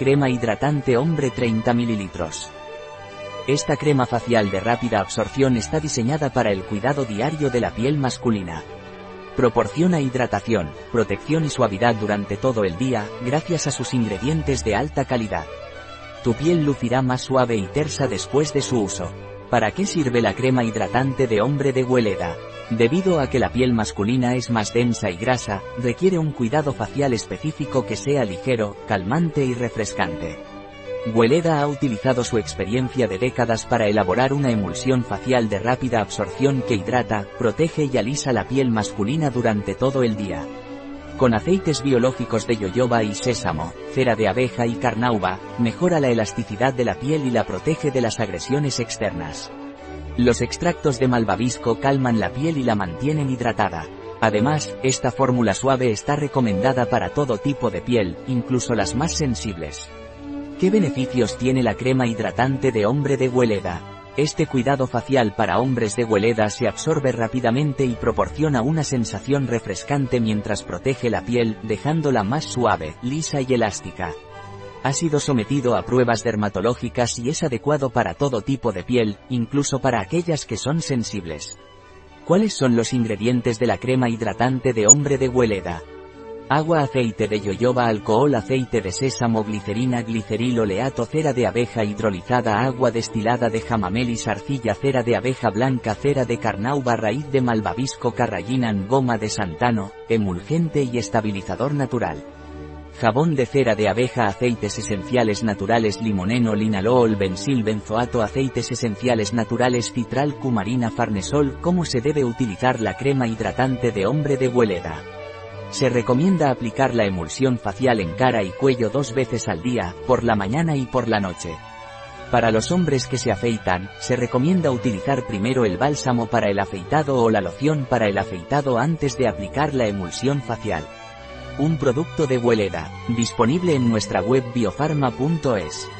Crema hidratante hombre 30 ml. Esta crema facial de rápida absorción está diseñada para el cuidado diario de la piel masculina. Proporciona hidratación, protección y suavidad durante todo el día, gracias a sus ingredientes de alta calidad. Tu piel lucirá más suave y tersa después de su uso. ¿Para qué sirve la crema hidratante de hombre de Hueleda? Debido a que la piel masculina es más densa y grasa, requiere un cuidado facial específico que sea ligero, calmante y refrescante. Hueleda ha utilizado su experiencia de décadas para elaborar una emulsión facial de rápida absorción que hidrata, protege y alisa la piel masculina durante todo el día. Con aceites biológicos de yoyoba y sésamo, cera de abeja y carnauba, mejora la elasticidad de la piel y la protege de las agresiones externas. Los extractos de malvavisco calman la piel y la mantienen hidratada. Además, esta fórmula suave está recomendada para todo tipo de piel, incluso las más sensibles. ¿Qué beneficios tiene la crema hidratante de hombre de Hueleda? Este cuidado facial para hombres de Hueleda se absorbe rápidamente y proporciona una sensación refrescante mientras protege la piel, dejándola más suave, lisa y elástica. Ha sido sometido a pruebas dermatológicas y es adecuado para todo tipo de piel, incluso para aquellas que son sensibles. ¿Cuáles son los ingredientes de la crema hidratante de hombre de Hueleda? Agua, aceite de yoyoba, alcohol, aceite de sésamo, glicerina, gliceril, oleato, cera de abeja hidrolizada, agua destilada de jamamelis, arcilla, cera de abeja blanca, cera de carnauba, raíz de malvavisco, carrayinan, goma de santano, emulgente y estabilizador natural. Jabón de cera de abeja, aceites esenciales naturales, limoneno, linalool, bensil, benzoato, aceites esenciales naturales, citral, cumarina, farnesol. ¿Cómo se debe utilizar la crema hidratante de hombre de Hueleda? Se recomienda aplicar la emulsión facial en cara y cuello dos veces al día, por la mañana y por la noche. Para los hombres que se afeitan, se recomienda utilizar primero el bálsamo para el afeitado o la loción para el afeitado antes de aplicar la emulsión facial. Un producto de Hueleda, disponible en nuestra web biofarma.es.